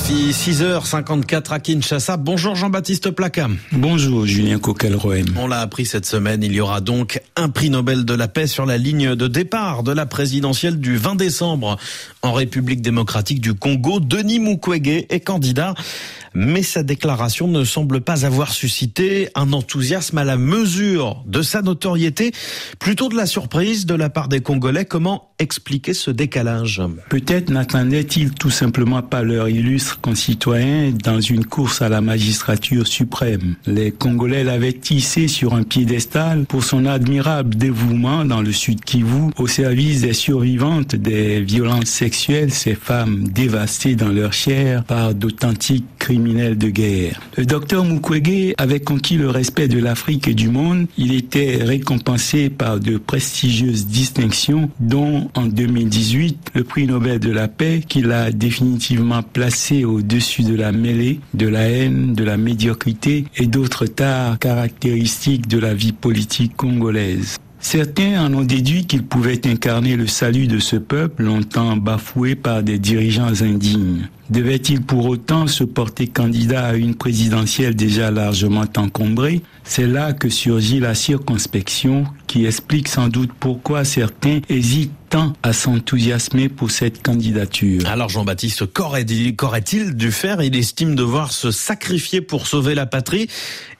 RFI, 6h54 à Kinshasa. Bonjour Jean-Baptiste Placa. Bonjour Julien Coquelroem. On l'a appris cette semaine, il y aura donc un prix Nobel de la paix sur la ligne de départ de la présidentielle du 20 décembre en République démocratique du Congo. Denis Mukwege est candidat, mais sa déclaration ne semble pas avoir suscité un enthousiasme à la mesure de sa notoriété, plutôt de la surprise de la part des Congolais. Comment expliquer ce décalage? Peut-être n'attendait-il tout simplement pas leur illustre concitoyen dans une course à la magistrature suprême. Les Congolais l'avaient tissé sur un piédestal pour son admirable dévouement dans le sud Kivu au service des survivantes des violences sexuelles, ces femmes dévastées dans leur chair par d'authentiques criminels de guerre. Le docteur Mukwege avait conquis le respect de l'Afrique et du monde. Il était récompensé par de prestigieuses distinctions, dont en 2018 le prix Nobel de la paix qu'il a définitivement placé au-dessus de la mêlée, de la haine, de la médiocrité et d'autres tares caractéristiques de la vie politique congolaise. Certains en ont déduit qu'il pouvait incarner le salut de ce peuple longtemps bafoué par des dirigeants indignes. Devait-il pour autant se porter candidat à une présidentielle déjà largement encombrée? C'est là que surgit la circonspection qui explique sans doute pourquoi certains hésitent tant à s'enthousiasmer pour cette candidature. Alors Jean-Baptiste, qu'aurait-il dû faire? Il estime devoir se sacrifier pour sauver la patrie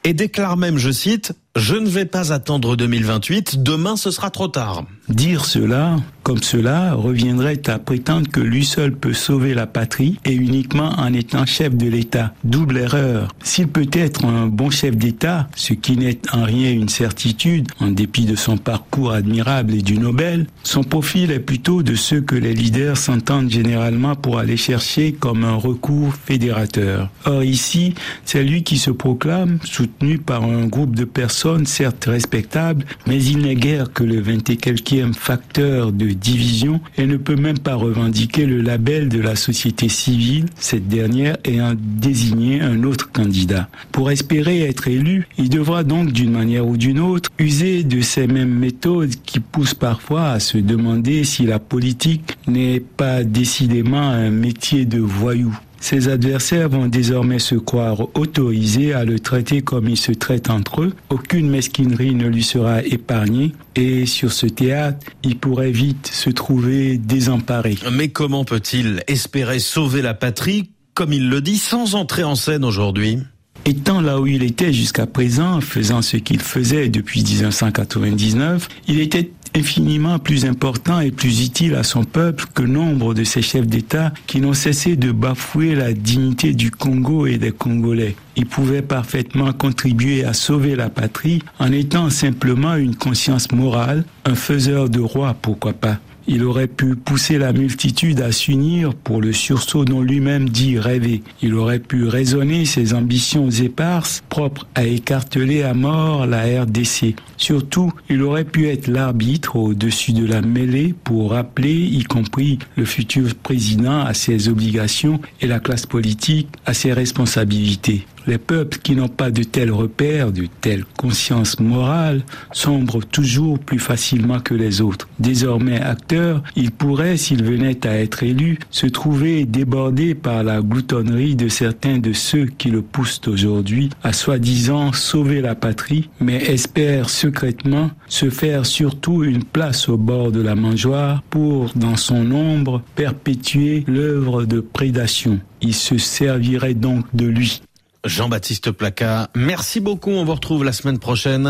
et déclare même, je cite, je ne vais pas attendre 2028, demain ce sera trop tard. Dire cela, comme cela, reviendrait à prétendre que lui seul peut sauver la patrie et uniquement en étant chef de l'État. Double erreur. S'il peut être un bon chef d'État, ce qui n'est en rien une certitude, en dépit de son parcours admirable et du Nobel, son profil est plutôt de ceux que les leaders s'entendent généralement pour aller chercher comme un recours fédérateur. Or ici, c'est lui qui se proclame, soutenu par un groupe de personnes certes respectables, mais il n'est guère que le vingt et quelquième facteur de division et ne peut même pas revendiquer le label de la société civile, cette dernière ayant désigné un autre candidat. Pour espérer être élu, il devra donc d'une manière ou d'une autre user de ces mêmes méthodes qui poussent parfois à se demander si la politique n'est pas décidément un métier de voyou. Ses adversaires vont désormais se croire autorisés à le traiter comme il se traite entre eux. Aucune mesquinerie ne lui sera épargnée et sur ce théâtre, il pourrait vite se trouver désemparé. Mais comment peut-il espérer sauver la patrie, comme il le dit, sans entrer en scène aujourd'hui? Étant là où il était jusqu'à présent, faisant ce qu'il faisait depuis 1999, il était infiniment plus important et plus utile à son peuple que nombre de ses chefs d'État qui n'ont cessé de bafouer la dignité du Congo et des Congolais. Il pouvait parfaitement contribuer à sauver la patrie en étant simplement une conscience morale, un faiseur de roi, pourquoi pas. Il aurait pu pousser la multitude à s'unir pour le sursaut dont lui-même dit rêver. Il aurait pu raisonner ses ambitions éparses propres à écarteler à mort la RDC. Surtout, il aurait pu être l'arbitre au-dessus de la mêlée pour rappeler, y compris le futur président, à ses obligations et la classe politique à ses responsabilités. Les peuples qui n'ont pas de tels repères, de telle conscience morale, sombrent toujours plus facilement que les autres. Désormais acteurs, ils pourraient, s'ils venaient à être élus, se trouver débordés par la gloutonnerie de certains de ceux qui le poussent aujourd'hui à soi-disant sauver la patrie, mais espèrent secrètement se faire surtout une place au bord de la mangeoire pour, dans son ombre, perpétuer l'œuvre de prédation. Il se servirait donc de lui. Jean-Baptiste Placa, merci beaucoup. On vous retrouve la semaine prochaine.